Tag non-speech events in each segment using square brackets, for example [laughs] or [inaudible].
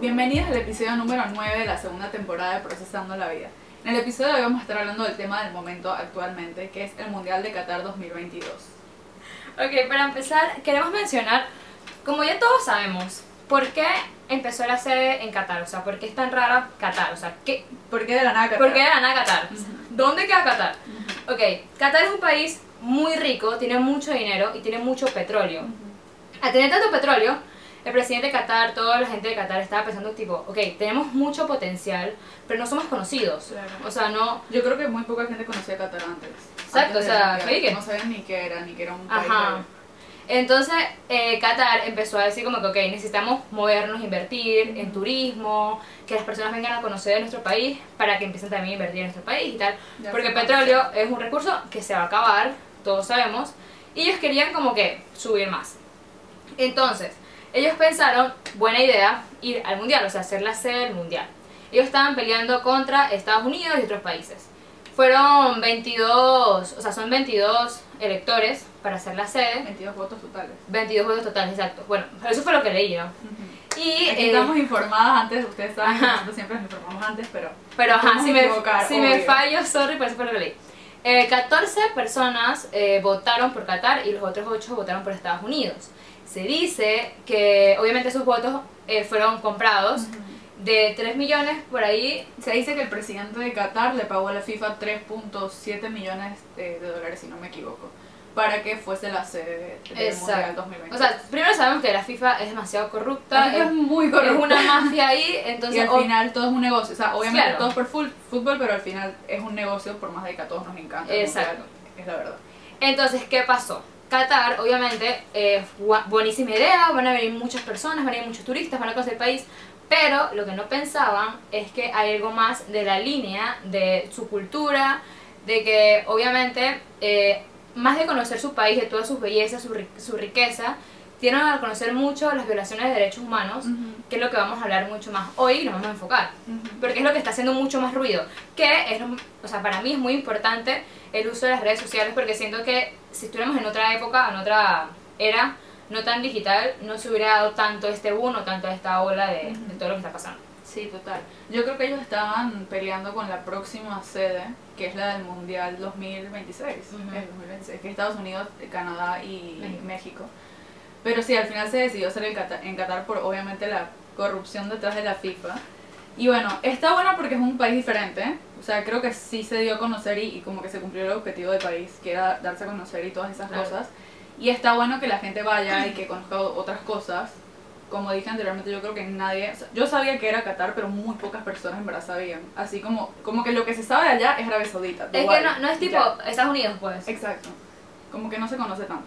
Bienvenidos al episodio número 9 de la segunda temporada de Procesando la Vida. En el episodio de hoy vamos a estar hablando del tema del momento actualmente, que es el Mundial de Qatar 2022. Ok, para empezar, queremos mencionar, como ya todos sabemos, ¿por qué empezó la sede en Qatar? O sea, ¿por qué es tan rara Qatar? O sea, ¿qué, ¿Por qué de la nada Qatar? ¿por qué de la nada Qatar? ¿Dónde queda Qatar? Ok, Qatar es un país muy rico, tiene mucho dinero y tiene mucho petróleo. Al tener tanto petróleo, el presidente de Qatar, toda la gente de Qatar estaba pensando tipo, ok, tenemos mucho potencial, pero no somos conocidos. Claro. O sea, no... Yo creo que muy poca gente conocía Qatar antes. Exacto, Antes o sea, que- No sabían ni qué era, ni que era un país. Ajá. de- Entonces, eh, Qatar empezó a decir como que, ok, necesitamos movernos, invertir en turismo, que las personas vengan a conocer nuestro país para que empiecen también a invertir en nuestro país y tal. Ya Porque el petróleo es un recurso que se va a acabar, todos sabemos, y ellos querían como que subir más. Entonces, ellos pensaron, buena idea, ir al mundial, o sea, hacer la sede del mundial. Ellos estaban peleando contra Estados Unidos y otros países. Fueron 22, o sea, son 22 electores para hacer la sede. 22 votos totales. 22 votos totales, exacto. Bueno, eso fue lo que leí, ¿no? Y, Aquí eh, estamos informadas antes, ustedes saben que nosotros siempre nos informamos antes, pero pero ajá, si, me, si me fallo, sorry, pero eso fue lo que leí. Eh, 14 personas eh, votaron por Qatar y los otros 8 votaron por Estados Unidos. Se dice que obviamente esos votos eh, fueron comprados de 3 millones por ahí. se dice que el presidente de Qatar le pagó a la FIFA 3.7 millones de, de dólares, si no me equivoco, para que fuese la sede del Mundial 2020. O sea, primero sabemos que la FIFA es demasiado la corrupta, FIFA es es, muy es corrupta. una mafia ahí, [laughs] y entonces... al o- final todo es un negocio. O sea, obviamente Claro. todo es por fútbol, pero al final es un negocio por más de que a todos nos encanta. Exacto. Mundial, Es la verdad. Entonces, ¿qué pasó? Qatar, obviamente, eh, buenísima idea, van a venir muchas personas, van a venir muchos turistas, van a conocer el país, pero lo que no pensaban es que hay algo más de la línea de su cultura, de que obviamente, eh, más de conocer su país, de todas sus bellezas, su, su riqueza, tienen a conocer mucho las violaciones de derechos humanos, que es lo que vamos a hablar mucho más hoy y nos vamos a enfocar porque es lo que está haciendo mucho más ruido. Que es, o sea, para mí es muy importante el uso de las redes sociales porque siento que si estuviéramos en otra época, en otra era, no tan digital, no se hubiera dado tanto este boom o tanto esta ola de, de todo lo que está pasando. Sí, total. Yo creo que ellos estaban peleando con la próxima sede, que es la del Mundial 2026. Ujú. el 2026, que es Estados Unidos, Canadá y México. México. Pero sí, al final se decidió hacer el Qatar- en Qatar por obviamente la corrupción detrás de la FIFA. Y bueno, está bueno porque es un país diferente. O sea, creo que sí se dio a conocer y, y como que se cumplió el objetivo del país, que era darse a conocer y todas esas Claro. cosas. Y está bueno que la gente vaya y que [clears throat] conozca otras cosas. Como dije anteriormente, yo creo que nadie... o sea, yo sabía que era Qatar, pero muy pocas personas en verdad sabían. Así como, como que lo que se sabe allá es Arabia Saudita. Es que no, no es tipo ya. Estados Unidos, pues. Exacto. Como que no se conoce tanto.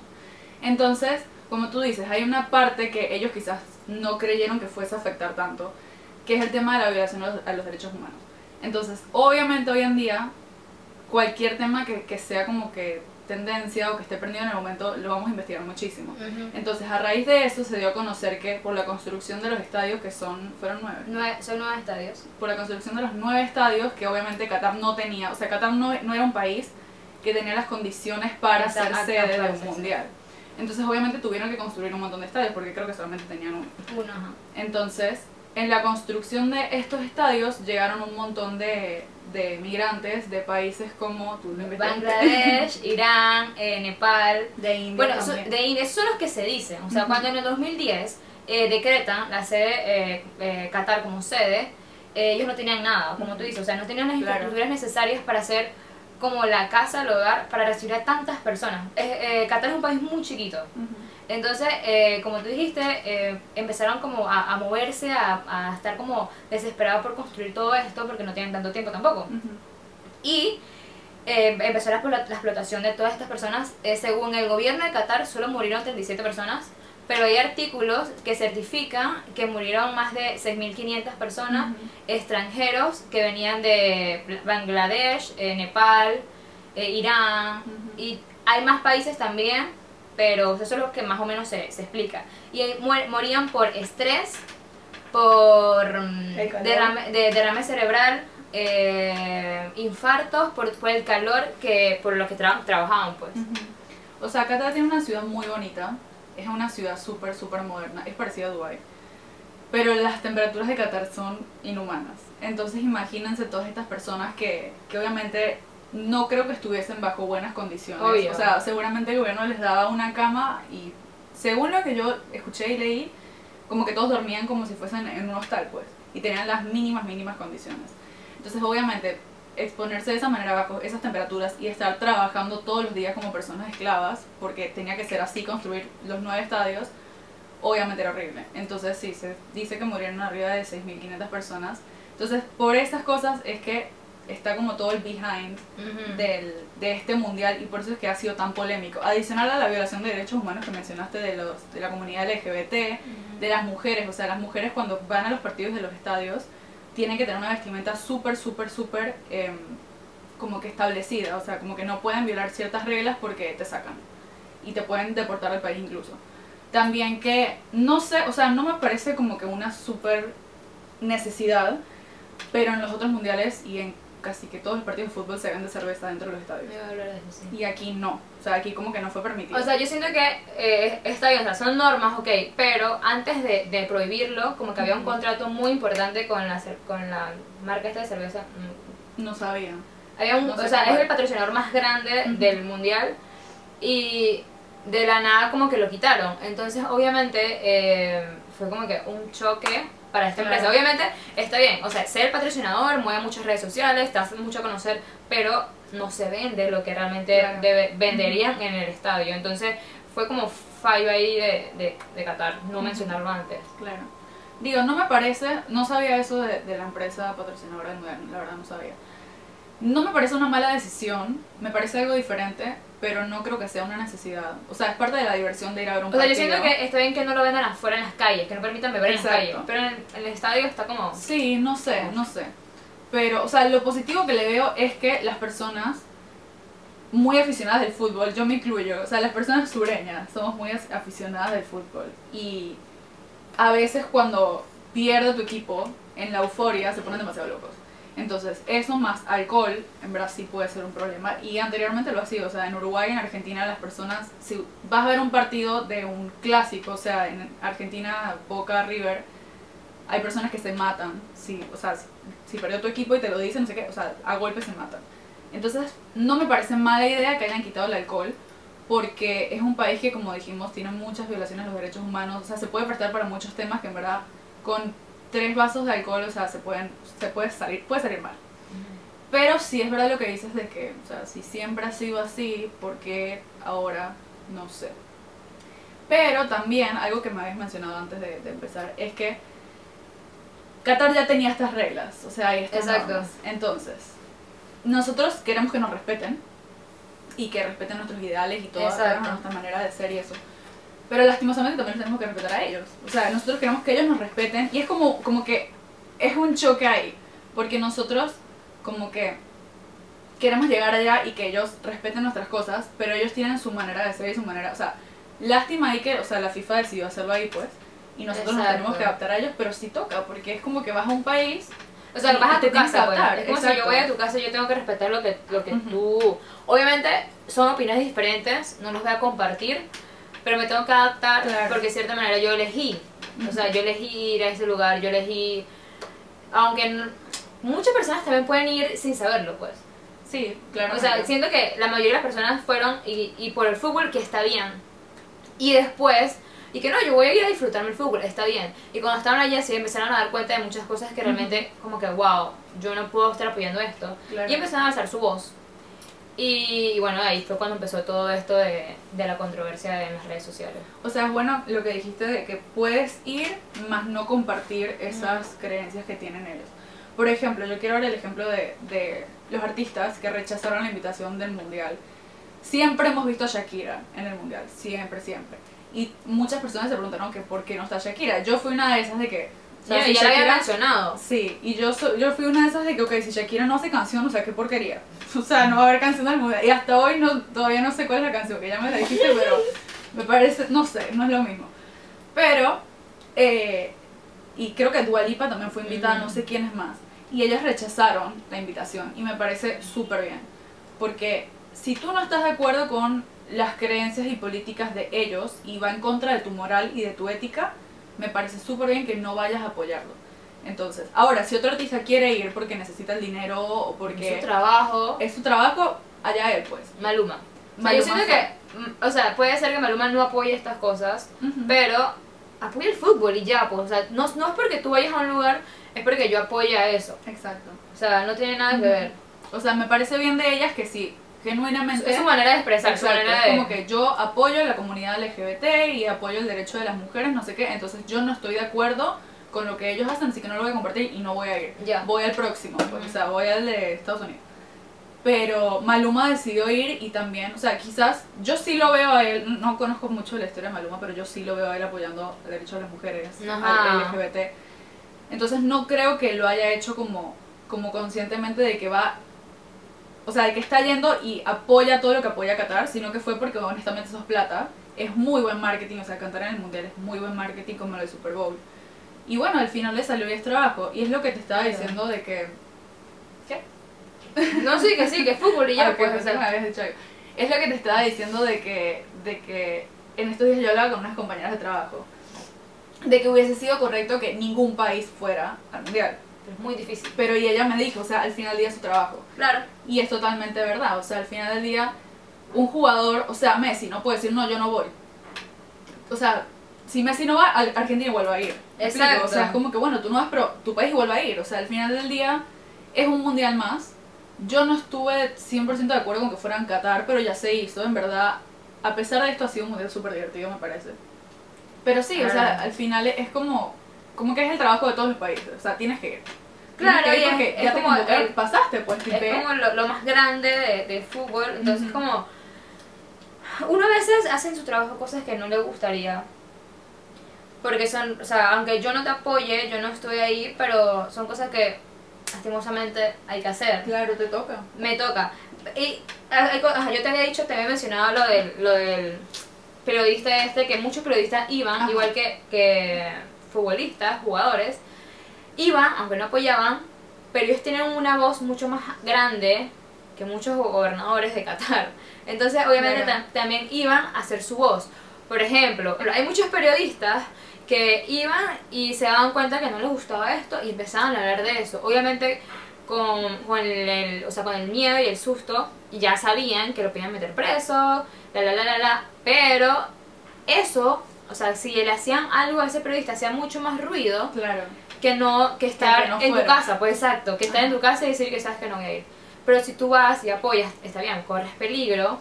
Entonces, como tú dices, hay una parte que ellos quizás no creyeron que fuese a afectar tanto, que es el tema de la violación a los, derechos humanos. Entonces, obviamente hoy en día, cualquier tema que, que sea como que tendencia o que esté prendido en el momento, lo vamos a investigar muchísimo. Entonces, a raíz de eso se dio a conocer que por la construcción de los estadios, que son, fueron nueve, Nueve- son nueve estadios. por la construcción de los nueve estadios que obviamente Qatar no tenía, o sea, Qatar no, no era un país que tenía las condiciones para ser sede de un mundial. Entonces obviamente tuvieron que construir un montón de estadios porque creo que solamente tenían uno. Uno, ajá. Entonces, en la construcción de estos estadios llegaron un montón de, de migrantes de países como tú lo. Bangladesh, [laughs] Irán, eh, Nepal, de India Bueno, también. de India, son los que se dicen. O sea, cuando en el 2010 eh, decretan la sede, eh, eh, Qatar como sede, eh, ellos no tenían nada, como tú dices. O sea, no tenían las Claro. infraestructuras necesarias para hacer como la casa, el hogar, para recibir a tantas personas. Eh, eh, Qatar es un país muy chiquito. Entonces, eh, como tú dijiste, eh, empezaron como a, a moverse, a, a estar como desesperados por construir todo esto porque no tienen tanto tiempo tampoco. Y eh, empezó la, la explotación de todas estas personas. Eh, según el gobierno de Qatar, solo murieron 37 personas, pero hay artículos que certifican que murieron más de 6.500 personas Ujú. extranjeros que venían de Bangladesh, eh, Nepal, eh, Irán, Ujú. y hay más países también, pero eso es lo que más o menos se, se explica. Y ahí muer- morían por estrés, por mm, derrame, de- derrame cerebral, eh, infartos, por, por el calor que por lo que tra- trabajaban, pues. O sea, Qatar tiene una ciudad muy bonita. Es una ciudad súper, súper moderna. Es parecida a Dubai. Pero las temperaturas de Qatar son inhumanas. Entonces imagínense todas estas personas que, que obviamente no creo que estuviesen bajo buenas condiciones. Obvio. O sea, seguramente el gobierno les daba una cama y según lo que yo escuché y leí, como que todos dormían como si fuesen en un hostal, pues. Y tenían las mínimas, mínimas condiciones. Entonces, obviamente, exponerse de esa manera bajo esas temperaturas y estar trabajando todos los días como personas esclavas, porque tenía que ser así construir los nueve estadios, obviamente era horrible. Entonces, sí, se dice que murieron arriba de 6.500 personas. Entonces, por esas cosas es que está como todo el behind del, de este mundial y por eso es que ha sido tan polémico. Adicional a la violación de derechos humanos que mencionaste de, los, de la comunidad LGBT, de las mujeres, o sea, las mujeres cuando van a los partidos de los estadios tienen que tener una vestimenta súper, súper, súper em, como que establecida, o sea, como que no pueden violar ciertas reglas porque te sacan y te pueden deportar del país incluso. También que, no sé, o sea, no me parece como que una súper necesidad, pero en los otros mundiales y en casi que todos los partidos de fútbol se vende cerveza dentro de los estadios. De eso, sí. Y aquí no, o sea, aquí como que no fue permitido. O sea, yo siento que eh, está bien, o sea, son normas, ok, pero antes de, de prohibirlo, como que había un contrato muy importante con la, con la marca esta de cerveza. mm, no sabía. Había un, No sé o sea, cuál. es el patrocinador más grande del mundial y de la nada como que lo quitaron. Entonces, obviamente, eh, fue como que un choque para esta Claro. empresa. Obviamente, está bien, o sea, ser patrocinador, mueve muchas redes sociales, te hace mucho a conocer, pero no se vende lo que realmente Claro. debe- venderían en el estadio. Entonces, fue como fallo ahí de, de, de Qatar, no mencionarlo antes. Claro. Digo, no me parece, no sabía eso de, de la empresa patrocinadora la verdad no sabía. No me parece una mala decisión, me parece algo diferente, pero no creo que sea una necesidad. O sea, es parte de la diversión de ir a ver un O sea, yo partido. siento que está bien que no lo vendan afuera en las calles, que no permitan beber en las calles, pero en el, el estadio está como... Sí, no sé, no sé. Pero, o sea, lo positivo que le veo es que las personas muy aficionadas del fútbol, yo me incluyo, o sea, las personas sureñas somos muy as- aficionadas del fútbol. Y a veces cuando pierde tu equipo, en la euforia se ponen demasiado locos. Entonces, eso más alcohol, en sí puede ser un problema. Y anteriormente lo ha sido, o sea, en Uruguay en Argentina las personas, si vas a ver un partido de un clásico, o sea, en Argentina, Boca, River, hay personas que se matan, si, o sea, si, si perdió tu equipo y te lo dicen, no sé qué, o sea, a golpes se matan. Entonces, no me parece mala idea que hayan quitado el alcohol, porque es un país que, como dijimos, tiene muchas violaciones a los derechos humanos, o sea, se puede prestar para muchos temas que en verdad tres vasos de alcohol, o sea, se pueden, se puede salir, puede salir mal. Pero sí es verdad lo que dices de que, o sea, si siempre ha sido así, ¿por qué ahora? No sé. Pero también, algo que me habías mencionado antes de, de empezar, es que Qatar ya tenía estas reglas, o sea, y estas Exacto. normas. Entonces, nosotros queremos que nos respeten y que respeten nuestros ideales y toda nuestra manera de ser y eso. Pero lastimosamente también los tenemos que respetar a ellos. O sea, nosotros queremos que ellos nos respeten y es como, como que es un choque ahí. Porque nosotros como que queremos llegar allá y que ellos respeten nuestras cosas, pero ellos tienen su manera de ser y su manera, o sea, lástima ahí que, o sea, la FIFA decidió hacerlo ahí pues, y nosotros nos Exacto. tenemos que adaptar a ellos, pero sí toca, porque es como que vas a un país, O sea, Y- vas y a tu casa, pues. adaptar, Es como si yo voy a tu casa, yo tengo que respetar lo que, lo que Ujú. tú... Obviamente son opiniones diferentes, no los voy a compartir, pero me tengo que adaptar Claro. porque de cierta manera yo elegí. O sea, yo elegí ir a ese lugar, yo elegí... Aunque muchas personas también pueden ir sin saberlo, pues. sí, claro. O sea, siento que la mayoría de las personas fueron y, y por el fútbol, que está bien. Y después, y que no, yo voy a ir a disfrutarme el fútbol, está bien. Y cuando estaban allá, sí empezaron a dar cuenta de muchas cosas que realmente, como que, wow, yo no puedo estar apoyando esto. Claro. Y empezaron a alzar su voz. Y, y bueno, ahí fue cuando empezó todo esto de, de la controversia en las redes sociales. O sea, es bueno lo que dijiste de que puedes ir, más no compartir esas creencias que tienen ellos. Por ejemplo, yo quiero dar el ejemplo de, de los artistas que rechazaron la invitación del mundial. Siempre hemos visto a Shakira en el mundial, siempre, siempre. Y muchas personas se preguntaron que por qué no está Shakira. Yo fui una de esas de que... o sea, si ya lo había Shakira- mencionado. Sí, y yo, so- yo fui una de esas de que, ok, si Shakira no hace canción, o sea, qué porquería. [laughs] O sea, no va a haber canción del mundial. Y hasta hoy no, todavía no sé cuál es la canción, que ya me la dijiste, pero [laughs] me parece, no sé, no es lo mismo. Pero, eh, y creo que Dua Lipa también fue invitada, Mm. no sé quiénes más. Y ellos rechazaron la invitación, y me parece súper bien. Porque si tú no estás de acuerdo con las creencias y políticas de ellos y va en contra de tu moral y de tu ética, me parece súper bien que no vayas a apoyarlo. Entonces, ahora, si otro artista quiere ir porque necesita el dinero o porque Su trabajo. es su trabajo, allá él pues. Maluma. O sea, yo siento que, mm, o sea, puede ser que Maluma no apoye estas cosas, pero apoya el fútbol y ya, pues, o sea, no, no es porque tú vayas a un lugar, es porque yo apoyo a eso. Exacto. O sea, no tiene nada que ver. O sea, me parece bien de ellas que sí, genuinamente... Es su manera de expresar, su manera es de... como que yo apoyo a la comunidad LGBT y apoyo el derecho de las mujeres, no sé qué, entonces yo no estoy de acuerdo con lo que ellos hacen, así que no lo voy a compartir y no voy a ir. Ya. Voy al próximo, pues, o sea, voy al de Estados Unidos. Pero Maluma decidió ir y también, o sea, quizás yo sí lo veo a él, no conozco mucho la historia de Maluma, pero yo sí lo veo a él apoyando el derecho de las mujeres, Ajá. al LGBT. Entonces no creo que lo haya hecho como, como conscientemente de que va, o sea, de que está yendo y apoya todo lo que apoya Qatar, sino que fue porque honestamente eso es plata. Es muy buen marketing, o sea, cantar en el mundial es muy buen marketing como lo del Super Bowl. Y bueno, al final le salió y es trabajo. Y es lo que te estaba diciendo de que... ¿Qué? No, sí, que sí, que es fútbol y ya, [laughs] Ah, pues, o que sea. Es lo que te estaba diciendo de que, de que en estos días yo hablaba con unas compañeras de trabajo. De que hubiese sido correcto que ningún país fuera al mundial. Es muy difícil. Pero y ella me dijo, o sea, al final del día es su trabajo. Claro. Y es totalmente verdad. O sea, al final del día, un jugador, o sea, Messi no puede decir, no, yo no voy. O sea, si Messi no va, Ar- Argentina igual va a ir. Exacto. O sea, es como que, bueno, tú no vas, pero tu país igual va a ir. O sea, al final del día, es un mundial más. Yo no estuve 100% de acuerdo con que fueran Qatar, pero ya se hizo. En verdad, a pesar de esto, ha sido un mundial súper divertido, me parece. Pero sí, o sea, al final es como, como que es el trabajo de todos los países. O sea, tienes que ir. Claro, que ir y es- porque es ya te como convocaron, el- pasaste, pues, Es tipé. como lo, lo más grande de, de fútbol, entonces Ujú. como... Uno a veces hace en su trabajo cosas que no le gustaría. Porque son, o sea, aunque yo no te apoye, yo no estoy ahí, pero son cosas que lastimosamente hay que hacer. Claro, te toca. Me toca. Y ah, hay ajá, yo te había dicho, te había mencionado lo del, lo del periodista este, que muchos periodistas iban, Ajá. igual que, que futbolistas, jugadores, iban, aunque no apoyaban, pero ellos tienen una voz mucho más grande que muchos gobernadores de Qatar. Entonces, obviamente, también iban a hacer su voz. Por ejemplo, hay muchos periodistas que iban y se daban cuenta que no les gustaba esto y empezaban a hablar de eso. Obviamente, con, con el, el- o sea, con el miedo y el susto, y ya sabían que lo podían meter preso, la la la la la, pero eso, o sea, si le hacían algo a ese periodista, hacía mucho más ruido Claro. que no que estar Que no en tu casa, pues exacto, que estar en tu casa y decir que sabes que no voy a ir. Pero si tú vas y apoyas, está bien, corres peligro,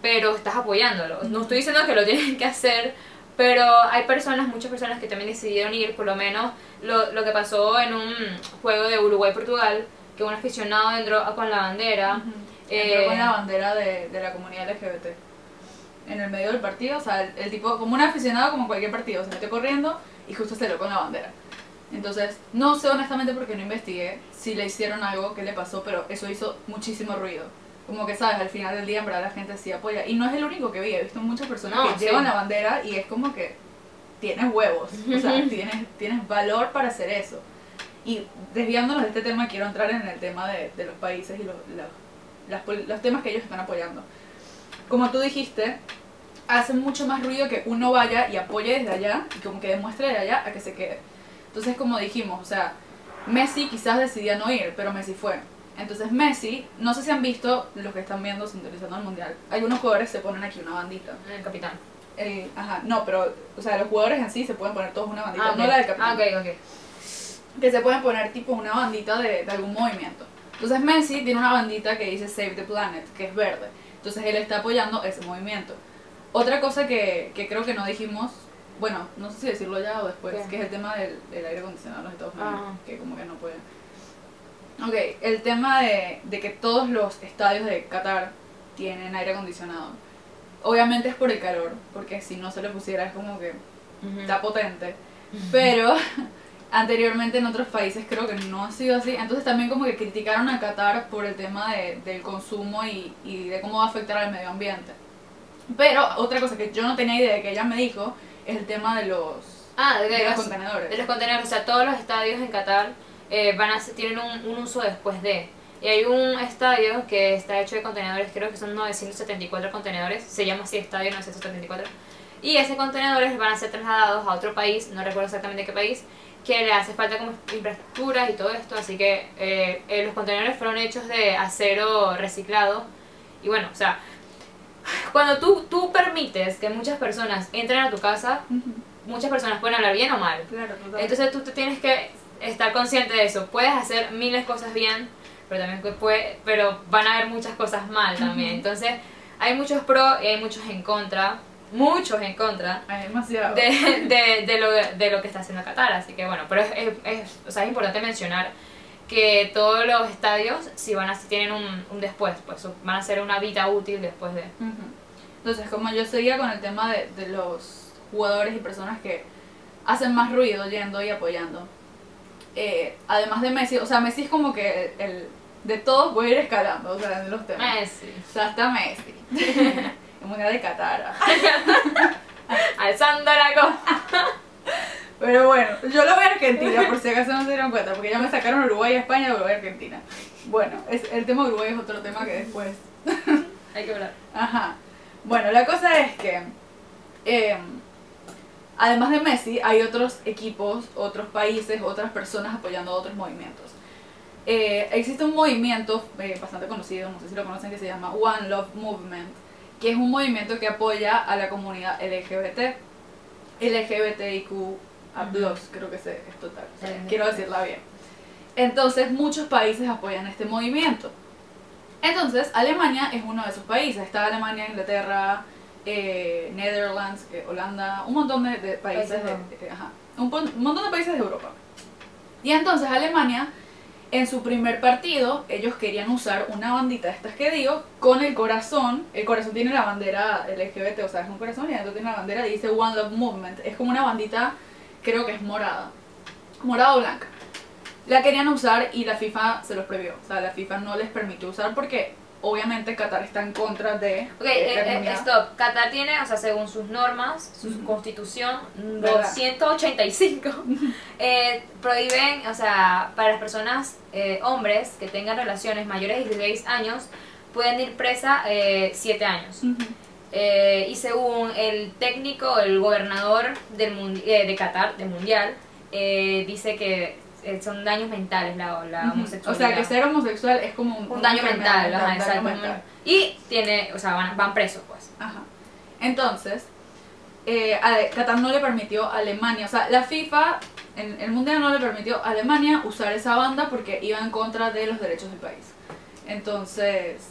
pero estás apoyándolo. No estoy diciendo que lo [laughs] tienen que hacer, pero hay personas, muchas personas que también decidieron ir, por lo menos lo, lo que pasó en un juego de Uruguay-Portugal, que un aficionado entró con la bandera. Entró eh, con la bandera de, de la comunidad LGBT. En el medio del partido, o sea, el, el tipo, como un aficionado, como cualquier partido, se metió corriendo y justo se con la bandera. Entonces, no sé honestamente porque no investigué si le hicieron algo, qué le pasó, pero eso hizo muchísimo ruido. Como que, ¿sabes? Al final del día, en verdad, la gente sí apoya. Y no es el único que vi, he visto muchas personas No, que sí. llevan la bandera y es como que tienes huevos, o sea, [laughs] tienes, tienes valor para hacer eso. Y desviándonos de este tema, quiero entrar en el tema de, de los países y los, los, las los temas que ellos están apoyando. Como tú dijiste, hace mucho más ruido que uno vaya y apoye desde allá y como que demuestre desde allá a que se quede. Entonces, como dijimos, o sea, Messi quizás decidía no ir, pero Messi fue. Entonces Messi, no sé si han visto los que están viendo sintonizando el mundial, algunos jugadores se ponen aquí una bandita. El capitán. El- ajá, no, pero, o sea, los jugadores en sí se pueden poner todos una bandita, Ah, ok. no la del capitán Ah, ok, ok. que se pueden poner tipo una bandita de, de algún movimiento. Entonces Messi tiene una bandita que dice Save the Planet, que es verde. Entonces él está apoyando ese movimiento. Otra cosa que, que creo que no dijimos, bueno, no sé si decirlo ya o después, ¿Qué? que es el tema del, del aire acondicionado en los Estados Unidos, Ajá. que como que no pueden. Ok, el tema de, de que todos los estadios de Qatar tienen aire acondicionado. Obviamente es por el calor, porque si no se le pusiera es como que Ujú. está potente. Pero [laughs] anteriormente en otros países creo que no ha sido así. Entonces también como que criticaron a Qatar por el tema de- del consumo y, y de cómo va a afectar al medio ambiente. Pero otra cosa que yo no tenía idea de que ella me dijo es el tema de los, Ah, de, de los los- contenedores. de los contenedores. O sea, todos los estadios en Qatar eh, van a tienen un, un uso después de. Y hay un estadio que está hecho de contenedores, creo que son 974 contenedores. Se llama así Estadio 974. Y esos contenedores van a ser trasladados a otro país, no recuerdo exactamente qué país, que le hace falta como infraestructuras y todo esto. Así que eh, eh, los contenedores fueron hechos de acero reciclado. Y bueno, o sea, cuando tú, tú permites que muchas personas entren a tu casa, muchas personas pueden hablar bien o mal. Claro. Entonces tú te tienes que estar consciente de eso. Puedes hacer miles de cosas bien, pero también puede, pero van a haber muchas cosas mal también. Entonces hay muchos pros y hay muchos en contra, muchos en contra demasiado. de, de, de, lo, de lo que está haciendo Qatar. Así que bueno, pero es, es, es- o sea, es importante mencionar que todos los estadios si van a si tienen un, un después, pues van a ser una vida útil después de... Entonces, como yo seguía con el tema de, de los jugadores y personas que hacen más ruido yendo y apoyando, eh, además de Messi, o sea, Messi es como que el, el- de todos voy a ir escalando, o sea, en los temas. Messi. O sea, hasta Messi. [laughs] mundial de Qatar. [laughs] Alzando la copa. Pero bueno, yo lo voy a Argentina, por si acaso no se dieron cuenta, porque ya me sacaron Uruguay y España, Uruguay y Argentina. Bueno, es, el tema de Uruguay es otro tema que después Hay que hablar. Ajá. Bueno, la cosa es que, eh, además de Messi, hay otros equipos, otros países, otras personas apoyando a otros movimientos. Eh, existe un movimiento eh, bastante conocido, no sé si lo conocen, que se llama One Love Movement, que es un movimiento que apoya a la comunidad LGBT, LGBTIQ, creo que se- es total, o sea, LGBT. quiero decirla bien. Entonces, muchos países apoyan este movimiento. Entonces, Alemania es uno de esos países. Está Alemania, Inglaterra, eh, Netherlands, eh, Holanda, un montón de, de países, de, bajos. de- ajá, un, pon- un montón de países de Europa. Y entonces Alemania, en su primer partido, ellos querían usar una bandita de estas que digo, con el corazón. El corazón tiene la bandera LGBT, o sea, es un corazón y adentro tiene la bandera y dice One Love Movement. Es como una bandita, creo que es morada. Morada o blanca la querían usar y la FIFA se los prohibió. O sea, la FIFA no les permitió usar porque obviamente Qatar está en contra de Ok, eh, eh, eh, stop. Qatar tiene, o sea, según sus normas, su constitución ¿Verdad? 285, [laughs] eh, prohíben, o sea, para las personas, eh, hombres que tengan relaciones mayores de 16 años, pueden ir presa 7 años. Ujú. Eh, y según el técnico, el gobernador del eh, de Qatar, del mundial, eh, dice que eh, son daños mentales la, la Ujú. O homosexualidad. sea, que ser homosexual es como un, un daño enfermedad mental, ajá, daño mental. Y tiene, o sea, van, van presos, pues. Ajá. Entonces, eh, Qatar no le permitió a Alemania, o sea, la FIFA, en el mundial no le permitió a Alemania usar esa banda porque iba en contra de los derechos del país. Entonces,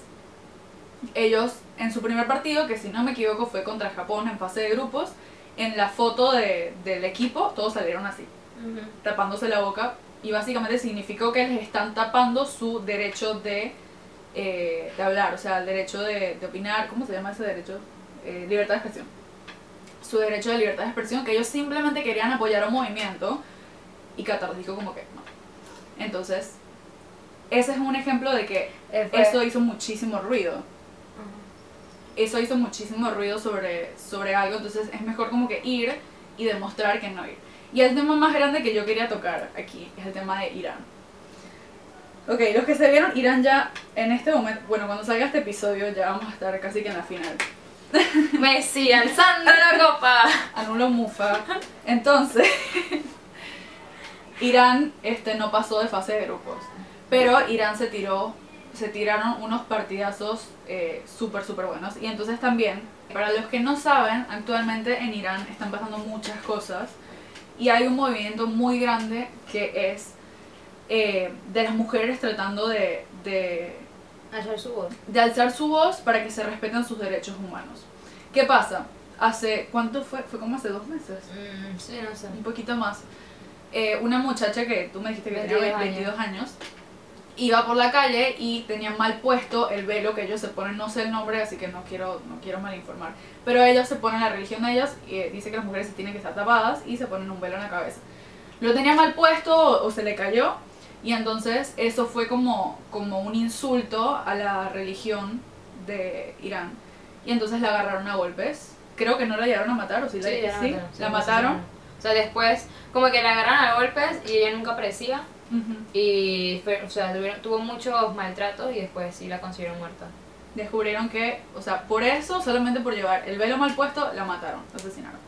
ellos en su primer partido, que si no me equivoco fue contra Japón en fase de grupos, en la foto de- del equipo todos salieron así, tapándose la boca y básicamente significó que les están tapando su derecho de, eh, de hablar, o sea, el derecho de, de opinar, ¿cómo se llama ese derecho? Eh, libertad de expresión. Su derecho de libertad de expresión, que ellos simplemente querían apoyar a un movimiento y Qatar dijo como que no. Entonces, ese es un ejemplo de que Eh, eso hizo muchísimo ruido. Eso hizo muchísimo ruido sobre, sobre algo, entonces es mejor como que ir y demostrar que no ir. Y el tema más grande que yo quería tocar aquí es el tema de Irán. Ok, los que se vieron Irán ya en este momento, bueno, cuando salga este episodio ya vamos a estar casi que en la final. [laughs] Messi alzando la copa. Anulo Mufa. Entonces, Irán este, no pasó de fase de grupos. Pero Irán se tiró, se tiraron unos partidazos eh, súper, súper buenos. Y entonces también, para los que no saben, actualmente en Irán están pasando muchas cosas. Y hay un movimiento muy grande que es eh, de las mujeres tratando de, de Ayer su voz. de alzar su voz para que se respeten sus derechos humanos. ¿Qué pasa? Hace, ¿cuánto fue? Fue como hace dos meses, Mm, sí, no sé. un poquito más. Eh, una muchacha que tú me dijiste que tenía 22 22 años, iba por la calle y tenía mal puesto el velo que ellos se ponen, no sé el nombre, así que no quiero, no quiero malinformar, pero ellos se ponen la religión de ellos y eh, dice que las mujeres se tienen que estar tapadas y se ponen un velo en la cabeza. Lo tenía mal puesto o, o se le cayó y entonces eso fue como, como un insulto a la religión de Irán y entonces la agarraron a golpes. Creo que no la llegaron a matar, o sí, la, Sí, ya sí, la mataron. O sea, después, como que la agarraron a golpes y ella nunca aparecía. Y, o sea, tuvieron- tuvo muchos maltratos y después sí la consiguieron muerta. descubrieron que, o sea, por eso, solamente por llevar el velo mal puesto, la mataron, la asesinaron.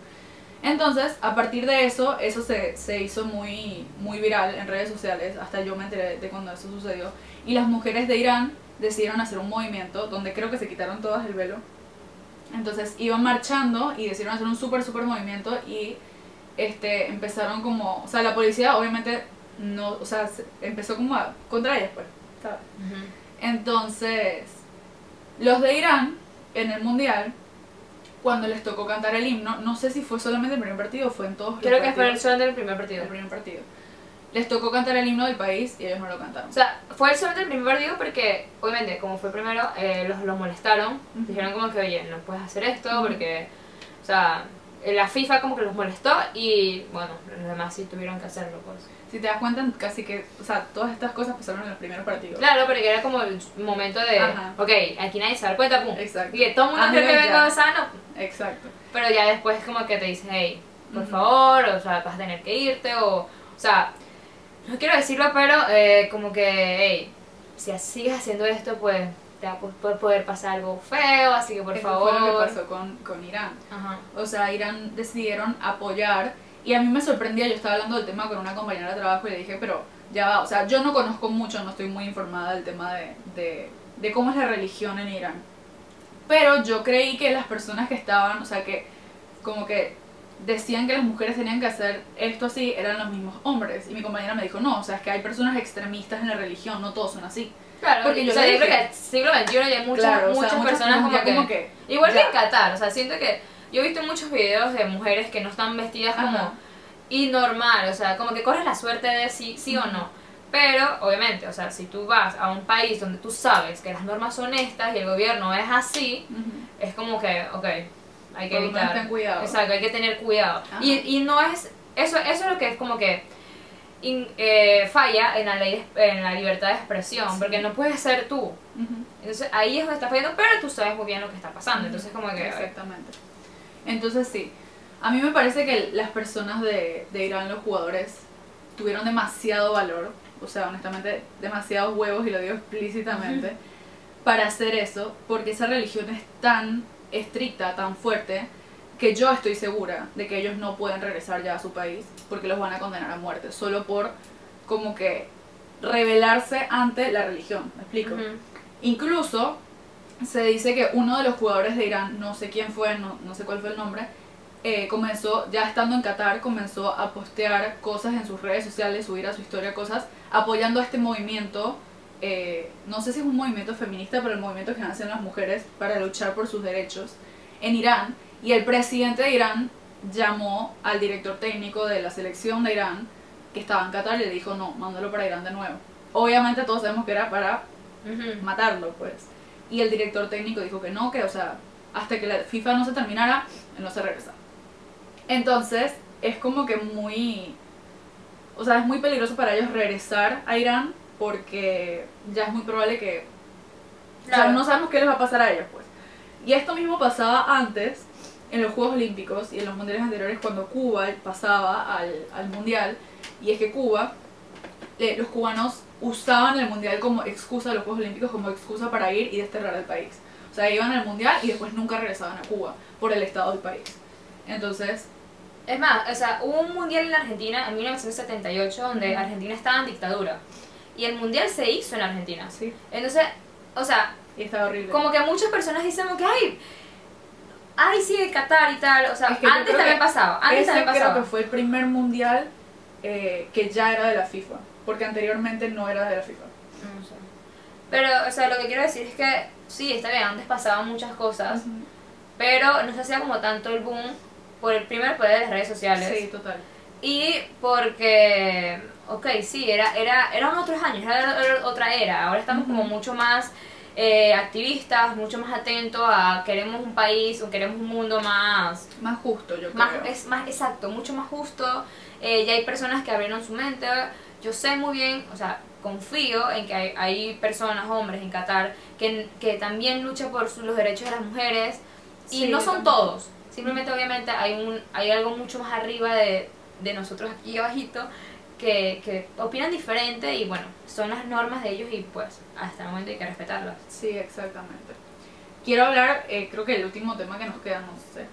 Entonces, a partir de eso, eso se, se hizo muy, muy viral en redes sociales, hasta yo me enteré de cuando eso sucedió. Y las mujeres de Irán decidieron hacer un movimiento donde creo que se quitaron todas el velo. Entonces iban marchando y decidieron hacer un súper, súper movimiento y este, empezaron como, o sea, la policía obviamente no, o sea, se- empezó como a, contra ellas, pues, ¿sabes? Entonces, los de Irán, en el Mundial, cuando les tocó cantar el himno, no sé si fue solamente el primer partido o fue en todos los Creo que fue solamente el primer partido. el primer partido. Les tocó cantar el himno del país y ellos no lo cantaron. O sea, fue el solamente el primer partido porque, obviamente, como fue el primero, eh, los, los molestaron. Dijeron como que, oye, no puedes hacer esto porque, o sea, la FIFA como que los molestó y, bueno, los demás sí tuvieron que hacerlo, pues. Si te das cuenta, casi que, o sea, todas estas cosas pasaron en los primeros partidos. Claro, porque era como el momento de, Ajá. ok, aquí nadie se da cuenta, pum. Exacto. Y que todo el mundo Ah, cree que vengo sano, Exacto. pero ya después como que te dicen, hey, por favor, o sea, vas a tener que irte, o, o sea, no quiero decirlo, pero eh, como que, hey, si sigues haciendo esto, pues te va a poder pasar algo feo, así que por Eso favor. fue lo que pasó con, con Irán. Ajá. O sea, Irán decidieron apoyar y a mí me sorprendía, yo estaba hablando del tema con una compañera de trabajo y le dije, pero ya va, o sea, yo no conozco mucho, no estoy muy informada del tema de, de, de cómo es la religión en Irán. Pero yo creí que las personas que estaban, o sea, que como que decían que las mujeres tenían que hacer esto así, eran los mismos hombres. Y mi compañera me dijo, no, o sea, es que hay personas extremistas en la religión, no todos son así. Claro, Porque yo o sea, yo creo que siglo XXI hay muchas, Claro, o sea, muchas muchas personas como que, como que Igual que ya. en Qatar, o sea, siento que yo he visto muchos videos de mujeres que no están vestidas como Ajá. y normal, o sea, como que corres la suerte de sí, sí o no. Pero, obviamente, o sea, si tú vas a un país donde tú sabes que las normas son estas y el gobierno es así, es como que, ok, hay que Por evitar. ten cuidado. Exacto, hay que tener cuidado. Y, y no es, eso, eso es lo que es como que in- eh, falla en la ley, en la libertad de expresión, Sí. porque no puedes ser tú. Ujú. Entonces ahí es donde está fallando, pero tú sabes muy bien lo que está pasando. Entonces como que... Exactamente. Entonces sí, a mí me parece que las personas de, de Irán, los jugadores, tuvieron demasiado valor, o sea, honestamente, demasiados huevos, y lo digo explícitamente, para hacer eso, porque esa religión es tan estricta, tan fuerte, que yo estoy segura de que ellos no pueden regresar ya a su país, porque los van a condenar a muerte, solo por como que rebelarse ante la religión, ¿me explico? Incluso se dice que uno de los jugadores de Irán, no sé quién fue, no, no sé cuál fue el nombre, eh, comenzó, ya estando en Qatar, comenzó a postear cosas en sus redes sociales, subir a su historia cosas, apoyando a este movimiento, eh, no sé si es un movimiento feminista, pero el movimiento que hacen las mujeres para luchar por sus derechos en Irán. Y el presidente de Irán llamó al director técnico de la selección de Irán, que estaba en Qatar, y le dijo, no, mándalo para Irán de nuevo. Obviamente todos sabemos que era para matarlo, pues. Y el director técnico dijo que no, que, o sea, hasta que la FIFA no se terminara, no se regresaba. Entonces, es como que muy. O sea, es muy peligroso para ellos regresar a Irán porque ya es muy probable que. O sea, no sabemos qué les va a pasar a ellos, pues. Y esto mismo pasaba antes, en los Juegos Olímpicos y en los mundiales anteriores, cuando Cuba pasaba al, al mundial. Y es que Cuba, eh, los cubanos usaban el mundial como excusa, los Juegos Olímpicos como excusa para ir y desterrar al país. O sea, iban al mundial y después nunca regresaban a Cuba por el estado del país. Entonces, Es más, o sea, hubo un mundial en la Argentina en 1978 donde Ujú. Argentina estaba en dictadura. Y el mundial se hizo en Argentina. sí, Entonces, o sea, y estaba horrible. como que muchas personas dicen que, ay, ay, sí, Qatar y tal. O sea, Es que antes creo también pasaba. Antes Ese también creo pasaba. que fue el primer mundial eh, que ya era de la FIFA, porque anteriormente no era de la FIFA. No sé. Pero, o sea, lo que quiero decir es que sí, está bien, antes pasaban muchas cosas, pero no se hacía como tanto el boom por el primer poder de las redes sociales Sí, total. y porque, ok, sí, era, era, eran otros años, era, era otra era. Ahora estamos como mucho más eh, activistas, mucho más atentos a queremos un país o queremos un mundo más... Más justo, yo más, creo. es más exacto, mucho más justo. Eh, ya hay personas que abrieron su mente. Yo sé muy bien, o sea, confío en que hay, hay personas, hombres en Qatar, que, que también luchan por su- los derechos de las mujeres. Y Sí, no son todos. Simplemente, obviamente, hay, un, hay algo mucho más arriba de, de nosotros aquí abajito que, que opinan diferente y bueno, son las normas de ellos y pues hasta el momento hay que respetarlas. Sí, exactamente. Quiero hablar, eh, creo que el último tema que nos queda, no sé,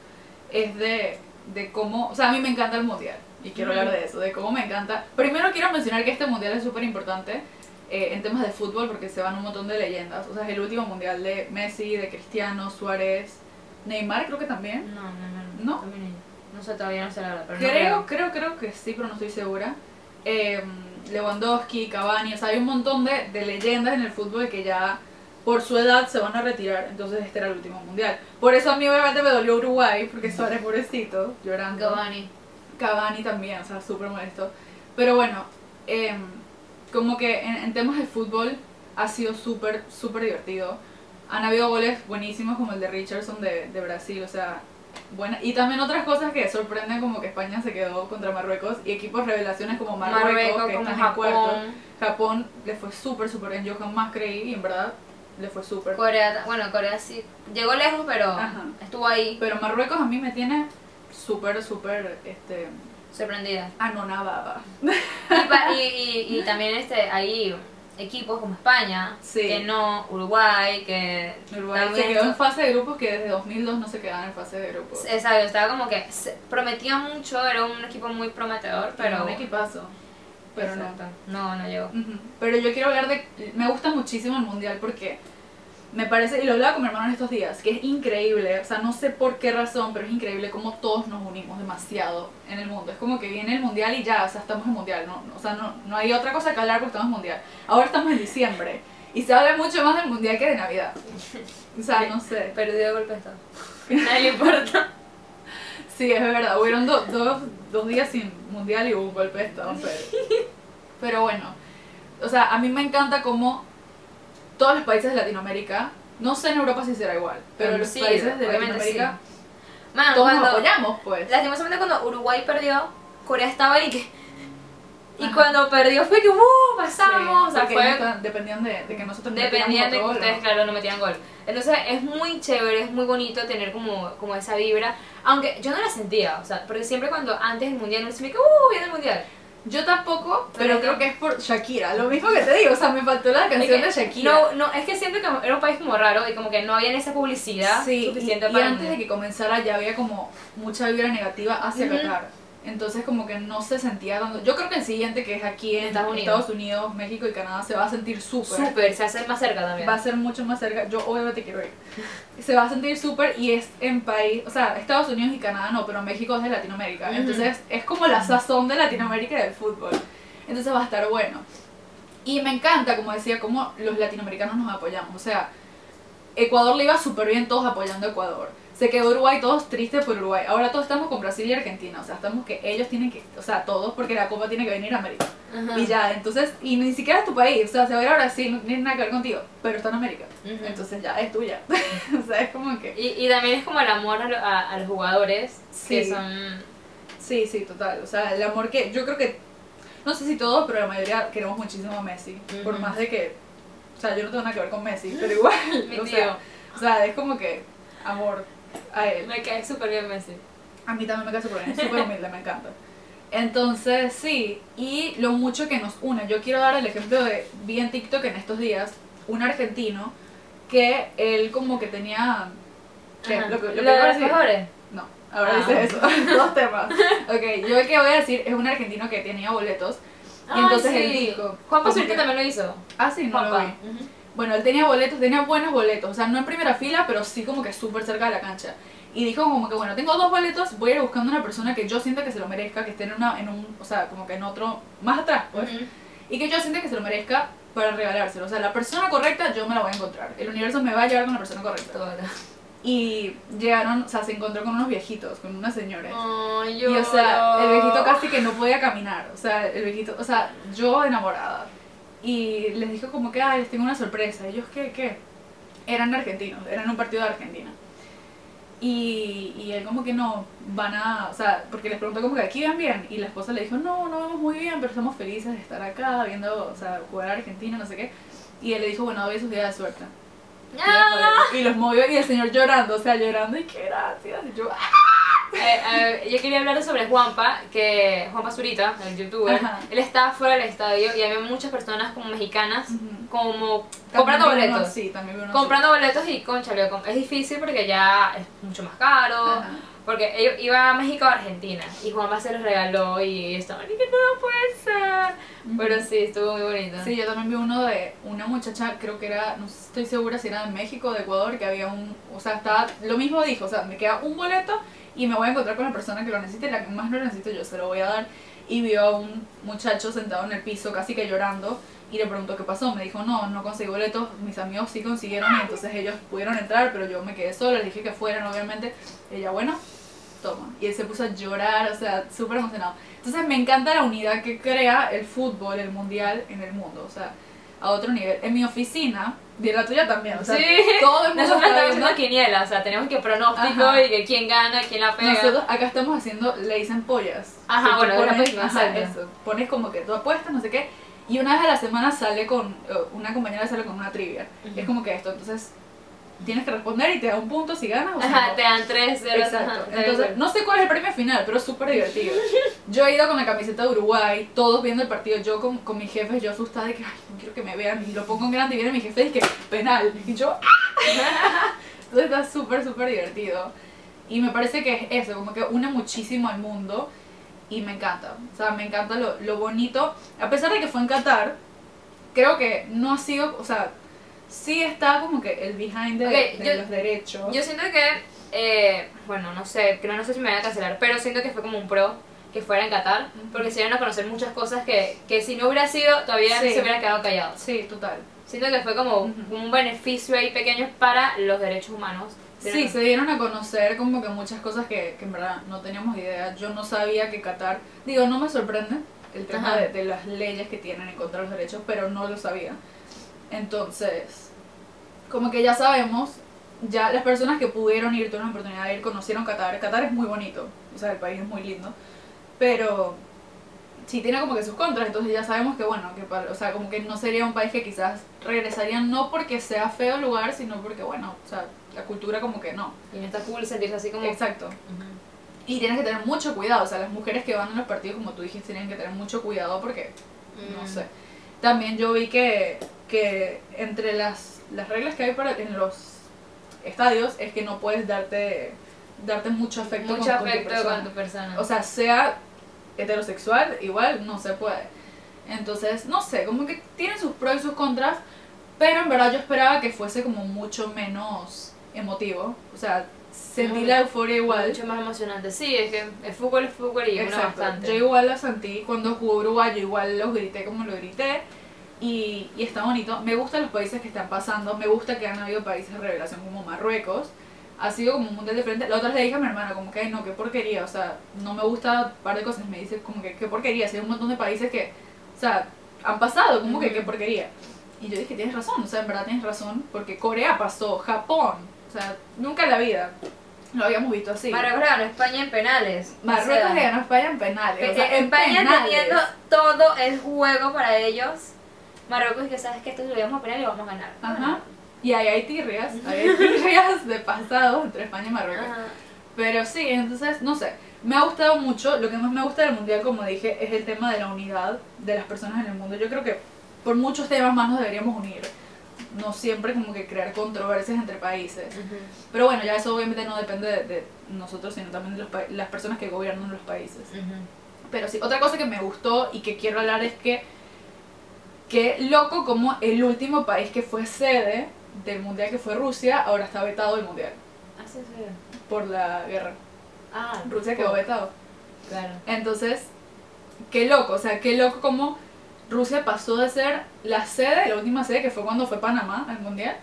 es de, de cómo, o sea, a mí me encanta el mundial y quiero hablar de eso, de cómo me encanta. Primero quiero mencionar que este mundial es súper importante eh, en temas de fútbol porque se van un montón de leyendas. O sea, es el último mundial de Messi, de Cristiano, Suárez, Neymar creo que también. No, no, no. ¿No? también no sé, todavía no sé la verdad, pero no Creo, creo, creo que sí, pero no estoy segura. Eh, Lewandowski, Cavani, o sea, hay un montón de, de leyendas en el fútbol que ya por su edad se van a retirar, entonces este era el último mundial. Por eso a mí obviamente me dolió Uruguay, porque Suárez pobrecito, llorando. Cavani. Cavani también, o sea, súper molesto. Pero bueno, em, como que en, en temas de fútbol ha sido súper, súper divertido. Han habido goles buenísimos como el de Richardson de, de Brasil, o sea, buena. Y también otras cosas que sorprenden como que España se quedó contra Marruecos y equipos revelaciones como Marruecos, Marruecos, que como están en cuarto. Japón, Japón le fue súper, súper bien. Yo jamás creí y en verdad le fue súper. Corea, bueno, Corea sí, llegó lejos, pero Ajá. estuvo ahí Pero Marruecos a mí me tiene súper, súper, este, sorprendida. anonadada. Y, y, y, y también este, hay equipos como España, Sí. que no, Uruguay, que Uruguay se quedó en fase de grupos que desde 2002 no se quedaban en fase de grupos. Exacto, estaba como que se- prometía mucho, era un equipo muy prometedor, Pero pero... un equipazo. Pero no. Exacto, no, no llegó. Ujú. Pero yo quiero hablar de. Me gusta muchísimo el mundial porque me parece, y lo hablaba con mi hermano en estos días, que es increíble, o sea, no sé por qué razón, pero es increíble cómo todos nos unimos demasiado en el mundo. Es como que viene el mundial y ya, o sea, estamos en mundial, no, no- o sea, no, no hay otra cosa que hablar porque estamos en mundial. Ahora estamos en diciembre y se habla mucho más del mundial que de Navidad. [laughs] O sea, no sé. Perdido de golpe estado. [laughs] Nadie le importa. Sí, es verdad, hubieron do- dos, dos días sin mundial y hubo un golpe de estado, pero, [laughs] pero bueno, o sea, a mí me encanta cómo todos los países de Latinoamérica, no sé en Europa si será igual, pero los Sí, países de Latinoamérica, Mano, todos nos apoyamos, pues. lastimosamente cuando Uruguay perdió, Corea estaba ahí que... Y Ajá. cuando perdió fue que ¡uh! pasamos, o sea, fue... dependían de, de que nosotros Dependían de que ustedes, ¿no? claro, no metían gol. Entonces es muy chévere, es muy bonito tener como, como esa vibra. Aunque yo no la sentía, o sea, porque siempre cuando antes del mundial uno se me que ¡uh! Viene el mundial. Yo tampoco, Pero creo que es por Shakira, lo mismo que te digo, o sea, me faltó la canción de Es que- Shakira. No, no, es que siento que era un país como raro y como que no había esa publicidad Sí, suficiente y, y para. antes de que comenzara ya había como mucha vibra negativa hacia Ujú. Qatar. Entonces como que no se sentía tanto. Yo creo que el siguiente que es aquí en Estados Estados Unidos. Unidos, México y Canadá se va a sentir súper. Súper, se hace más cerca también. Va a ser mucho más cerca. Yo obviamente quiero ir. Se va a sentir súper y es en país, o sea, Estados Unidos y Canadá no, pero México es de Latinoamérica. Entonces es como la sazón de Latinoamérica y del fútbol. Entonces va a estar bueno. Y me encanta, como decía, cómo los latinoamericanos nos apoyamos. O sea, Ecuador le iba súper bien todos apoyando a Ecuador. Se quedó Uruguay todos tristes por Uruguay. Ahora todos estamos con Brasil y Argentina. O sea, estamos que ellos tienen que, o sea, todos porque la copa tiene que venir a América. Ajá. Y ya, entonces, y ni siquiera es tu país. O sea, se va a ir a Brasil, no tiene nada que ver contigo. Pero está en América. Entonces ya, es tuya. [laughs] o sea, es como que... Y, y también es como el amor a, lo- a- a los jugadores que Sí. son. Sí, sí, total. O sea, el amor que yo creo que, no sé si todos, pero la mayoría queremos muchísimo a Messi. Por más de que, o sea, yo no tengo nada que ver con Messi, pero igual, [laughs] Mi o, tío. sea, o sea, es como que amor a él. Me cae súper bien Messi. A mí también me cae súper bien, es súper humilde, me encanta. Entonces, sí, y lo mucho que nos une. Yo quiero dar el ejemplo de, vi en TikTok en estos días, un argentino que él como que tenía... ¿qué? Lo que, lo que ¿Lo de los mejores? no, ahora Ah. dice eso. [laughs] Dos temas. Ok, yo el que voy a decir es un argentino que tenía boletos. Y Ay, entonces sí. él dijo. Juan Pazurita que- también lo hizo. Ah, sí, no lo Juanpa. vi. Ujú. Bueno, él tenía boletos, tenía buenos boletos. O sea, no en primera fila, pero sí como que súper cerca de la cancha. Y dijo como que, bueno, tengo dos boletos, voy a ir buscando una persona que yo sienta que se lo merezca, que esté en, una, en un, o sea, como que en otro, más atrás, pues. Ujú. Y que yo sienta que se lo merezca para regalárselo. O sea, la persona correcta yo me la voy a encontrar. El universo me va a llevar con la persona correcta. Todo. Y llegaron, o sea, se encontró con unos viejitos, con unas señoras. Ay, Y o sea, el viejito casi que no podía caminar. O sea, el viejito, o sea, yo enamorada. Y les dijo como que, ay, les tengo una sorpresa. Ellos, ¿qué? ¿Qué? Eran argentinos, eran un partido de Argentina. Y, y él como que no, van a, o sea, porque les preguntó como que aquí van bien. Y la esposa le dijo, no, no vamos muy bien, pero estamos felices de estar acá, viendo, o sea, jugar a Argentina, no sé qué. Y él le dijo, bueno, hoy es su día de suerte. Ah. Y los movió y el señor llorando, o sea, llorando y qué gracias. Y yo, ¡ah! Eh, eh, yo quería hablar sobre Juanpa, que Juanpa Zurita, el youtuber, Ajá. él estaba fuera del estadio y había muchas personas como mexicanas como También comprando uno boletos. también uno Comprando boletos y concha, es difícil porque ya es mucho más caro. Ajá. Porque ellos iba a México o Argentina y Juanpa se los regaló y estaban y que no puede ser. Pero sí, estuvo muy bonito. Sí, yo también vi uno de una muchacha, creo que era, no estoy segura si era de México o de Ecuador, que había un, o sea, estaba, lo mismo dijo, o sea, me queda un boleto y me voy a encontrar con la persona que lo necesite, la que más lo necesito yo se lo voy a dar. Y vio a un muchacho sentado en el piso, casi que llorando, y le preguntó qué pasó. Me dijo, no, no conseguí boletos, mis amigos sí consiguieron, y entonces ellos pudieron entrar, pero yo me quedé sola, les dije que fueran, obviamente. Ella, bueno, toma. Y él se puso a llorar, o sea, súper emocionado. Entonces me encanta la unidad que crea el fútbol, el mundial en el mundo, o sea, a otro nivel. En mi oficina, y en la tuya también, o sea, Sí. todo el mundo Nosotros estamos haciendo quiniela, o sea, tenemos que pronóstico Ajá. y que quién gana, quién la pega. Nosotros acá estamos haciendo, le dicen pollas. Ajá, bueno, pones, pollas, ajá, eso, pones como que tú apuestas, no sé qué, y una vez a la semana sale con, eh, una compañera sale con una trivia. Ujú. Es como que esto, entonces tienes que responder y te da un punto si ganas o si Ajá, no. te dan tres ceros. Exacto. ajá, Entonces, no sé cuál es el premio final, pero es súper divertido. [laughs] Yo he ido con la camiseta de Uruguay, todos viendo el partido, yo con, con mis jefes, yo asustada de que, ay, no quiero que me vean, y lo pongo en grande y viene mi jefe y que, penal, y yo, ¡ah! [laughs] Entonces está súper, súper divertido. Y me parece que es eso, como que une muchísimo al mundo y me encanta. O sea, me encanta lo, lo bonito. A pesar de que fue en Qatar, creo que no ha sido, o sea, sí está como que el behind de, Ok, de yo- los derechos. Yo siento que, eh, bueno, no sé, creo no sé si me van a cancelar, pero siento que fue como un pro que fuera en Qatar, Ujú. porque se dieron a conocer muchas cosas que, que si no hubiera sido, todavía Sí. se hubieran quedado callados. Sí, total. Siento que fue como un beneficio ahí pequeño para los derechos humanos. Sí, se dieron a conocer como que muchas cosas que, que en verdad no teníamos idea. Yo no sabía que Qatar, digo, no me sorprende el tema de las leyes que tienen en contra de los derechos, pero no lo sabía. Entonces, como que ya sabemos, ya las personas que pudieron ir, tuvieron la oportunidad de ir, conocieron Qatar. Qatar es muy bonito, o sea, el país es muy lindo, pero sí tiene como que sus contras, entonces ya sabemos que bueno, que para- o sea, como que no sería un país que quizás regresarían no porque sea feo el lugar, sino porque bueno, o sea, la cultura como que no. Y no está cool sentirse así como... Exacto. Y tienes que tener mucho cuidado, o sea, las mujeres que van a los partidos, como tú dijiste, tienen que tener mucho cuidado porque, no Mm. sé. También yo vi que, que entre las, las reglas que hay para en los estadios es que no puedes darte darte mucho afecto Mucho con, con tu afecto persona. con tu persona. O sea, sea heterosexual, igual no se puede. Entonces, no sé, como que tiene sus pros y sus contras, pero en verdad yo esperaba que fuese como mucho menos emotivo. O sea, sentí la euforia igual. mucho más emocionante. Sí, es que el fútbol es fútbol y Exacto. bastante. Yo igual la sentí cuando jugó Uruguay, yo igual los grité como lo grité. Y, y está bonito. Me gustan los países que están pasando. Me gusta que han habido países de revelación como Marruecos. Ha sido como un mundial diferente. La otra le dije a mi hermana, como que, "Ay, no, qué porquería. O sea, no me gusta un par de cosas. Me dice, como que, qué porquería. Si hay un montón de países que, o sea, han pasado, como que, qué porquería. Y yo dije, tienes razón. O sea, en verdad tienes razón. Porque Corea pasó, Japón. O sea, nunca en la vida lo habíamos visto así. Marruecos le ganó España en penales. Marruecos sea, le ganó España en penales. o sea, Pe- en España penales. teniendo todo el juego para ellos. Marruecos que sabes que esto lo íbamos a penal y vamos a ganar. Ajá. Y ahí hay tirrias, ahí hay [laughs] tirrias de pasado entre España y Marruecos. Ajá. Pero sí, entonces, no sé. Me ha gustado mucho. Lo que más me gusta del mundial, como dije, es el tema de la unidad de las personas en el mundo. Yo creo que por muchos temas más nos deberíamos unir. No siempre como que crear controversias entre países. Ujú. Pero bueno, ya eso obviamente no depende de, de nosotros, sino también de los pa- las personas que gobiernan los países. Ujú. Pero sí, otra cosa que me gustó y que quiero hablar es que qué loco como el último país que fue sede del mundial que fue Rusia, ahora está vetado del mundial Ah, sí, sí. por la guerra. Ah, Rusia quedó vetado. Claro. Entonces, qué loco, o sea, qué loco como Rusia pasó de ser la sede, la última sede que fue cuando fue Panamá al mundial,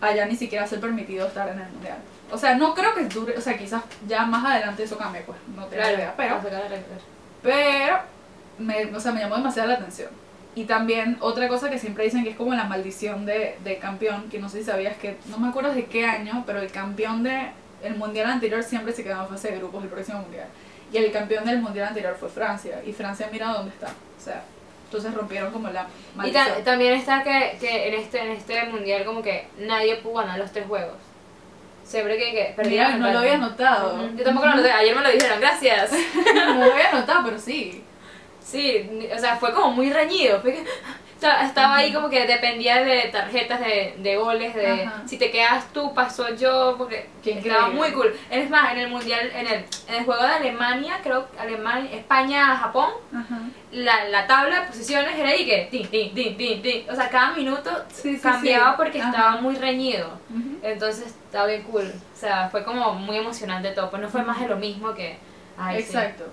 allá ni siquiera ser permitido estar en el mundial. O sea, no creo que dure, o sea, quizás ya más adelante eso cambie, pues, no tengo idea, pero, pero, me, o sea, me llamó demasiado la atención. Y también otra cosa que siempre dicen que es como la maldición de, de campeón, que no sé si sabías que, no me acuerdo de qué año, pero el campeón de el mundial anterior siempre se quedaba en fase de grupos el próximo mundial. Y el campeón del mundial anterior fue Francia. Y Francia mira dónde está. O sea, entonces rompieron como la maldición. Y también está que, que en, este, en este mundial como que nadie pudo ganar los tres juegos. Siempre que, que perdieron. no lo había notado. Yo tampoco lo noté. Ayer me lo dijeron, gracias. [laughs] no lo había notado, pero sí. Sí, o sea, fue como muy reñido. Fue que, estaba ahí como que dependía de tarjetas de, de goles, de si te quedas tú, pasó yo, porque estaba muy cool. Es más, en el mundial, en el, en el juego de Alemania, creo Alemania, España, Japón, la, la tabla de posiciones era ahí que, tin, tin, tin, tin, tin. o sea, cada minuto cambiaba porque estaba muy reñido. Entonces estaba bien cool. O sea, fue como muy emocionante todo, pues no fue más de lo mismo que... Exacto.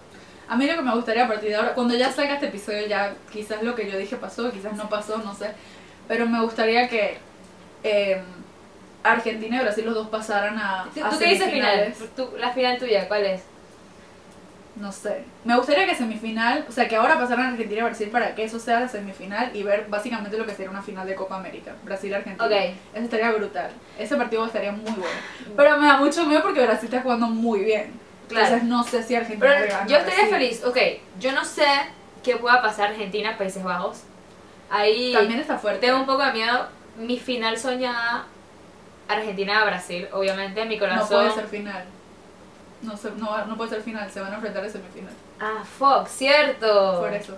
A mí lo que me gustaría a partir de ahora, cuando ya salga este episodio, ya quizás lo que yo dije pasó, quizás no pasó, no sé. Pero me gustaría que eh, Argentina y Brasil los dos pasaran a. ¿Tú, ¿tú qué dices final? ¿La final tuya cuál es? No sé. Me gustaría que semifinal, o sea, que ahora pasaran Argentina y Brasil para que eso sea la semifinal y ver básicamente lo que sería una final de Copa América. Brasil-Argentina. Okay. Eso estaría brutal. Ese partido estaría muy bueno. Pero me da mucho miedo porque Brasil está jugando muy bien. Entonces no sé si Argentina Pero Yo estaría feliz, ok, yo no sé qué pueda pasar Argentina, Países Bajos. Ahí también está fuerte. Tengo un poco de miedo. Mi final soñada Argentina-Brasil, obviamente, mi corazón. No puede ser final. No, no, no puede ser final, se van a enfrentar a semifinal. Ah, Fox, cierto. Por eso.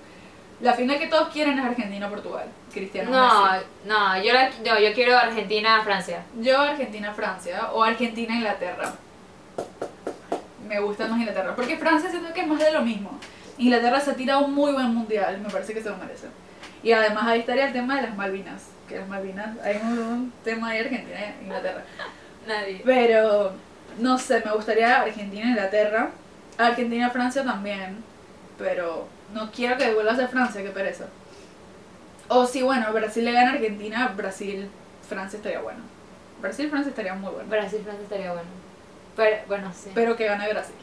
La final que todos quieren es Argentina-Portugal. Cristiano No, no, yo, no, yo quiero Argentina-Francia. Yo Argentina-Francia o Argentina-Inglaterra me gusta más Inglaterra. Porque Francia siento que es más de lo mismo. Inglaterra se ha tirado un muy buen mundial, me parece que se lo merece. Y además ahí estaría el tema de las Malvinas. Que las Malvinas, hay un, tema de Argentina e Inglaterra. [laughs] Nadie. Pero, no sé, me gustaría Argentina Inglaterra. Argentina Francia también. Pero no quiero que vuelva a ser Francia, que pereza. O si, bueno, Brasil le gana a Argentina, Brasil Francia estaría bueno. Brasil Francia estaría muy bueno. Brasil Francia estaría bueno. Pero, bueno, sí. Pero que gane Brasil.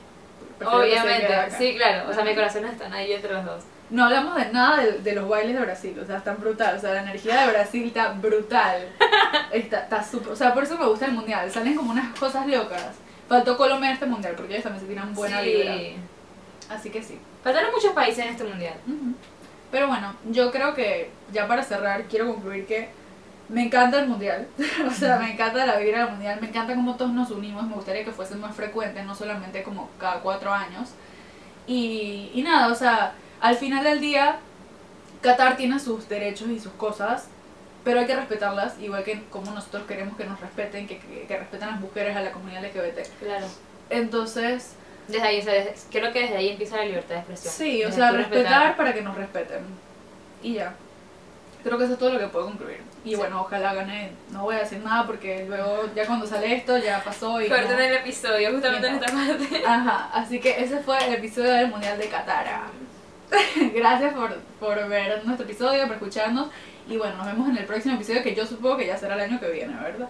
Obviamente, sí, claro. O sea, mi corazón están ahí entre los dos. No hablamos de nada de, los bailes de Brasil, o sea, están brutal. O sea, la energía de Brasil está brutal. [laughs] Está, está súper. O sea, por eso me gusta el mundial. Salen como unas cosas locas. Faltó Colombia en este mundial, porque ellos también se tiran buena sí. vibra. Así que sí. Faltaron muchos países en este mundial. Pero bueno, yo creo que ya para cerrar, quiero concluir que me encanta el mundial, [laughs] o sea, me encanta la vibra del mundial, me encanta cómo todos nos unimos, me gustaría que fuese más frecuente, no solamente como cada cuatro años. Y, y nada, o sea, al final del día, Qatar tiene sus derechos y sus cosas, pero hay que respetarlas, igual que como nosotros queremos que nos respeten, que, que, respeten a las mujeres, a la comunidad LGBT. Claro. Entonces... Desde ahí, o sea, creo que desde ahí empieza la libertad de expresión. Sí, o sea, respetar para que nos respeten. Y ya. Creo que eso es todo lo que puedo concluir. Y bueno, ojalá gane. No voy a decir nada porque luego, ya cuando sale esto, ya pasó y. Corten el episodio, justamente en esta parte. Ajá, así que ese fue el episodio del Mundial de Qatar. [laughs] Gracias por, por ver nuestro episodio, por escucharnos. Y bueno, nos vemos en el próximo episodio que yo supongo que ya será el año que viene, ¿verdad?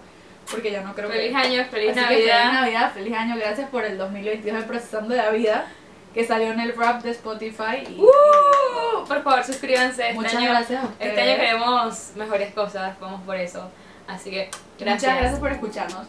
Porque ya no creo feliz que. Año, feliz Así Navidad. Que feliz Navidad, feliz año. Gracias por el 2022 de Procesando la Vida que salió en el rap de Spotify. Y, uh, por favor, suscríbanse. Este Muchas año, gracias. este año queremos mejores cosas, vamos por eso. Así que, gracias. Muchas gracias por escucharnos.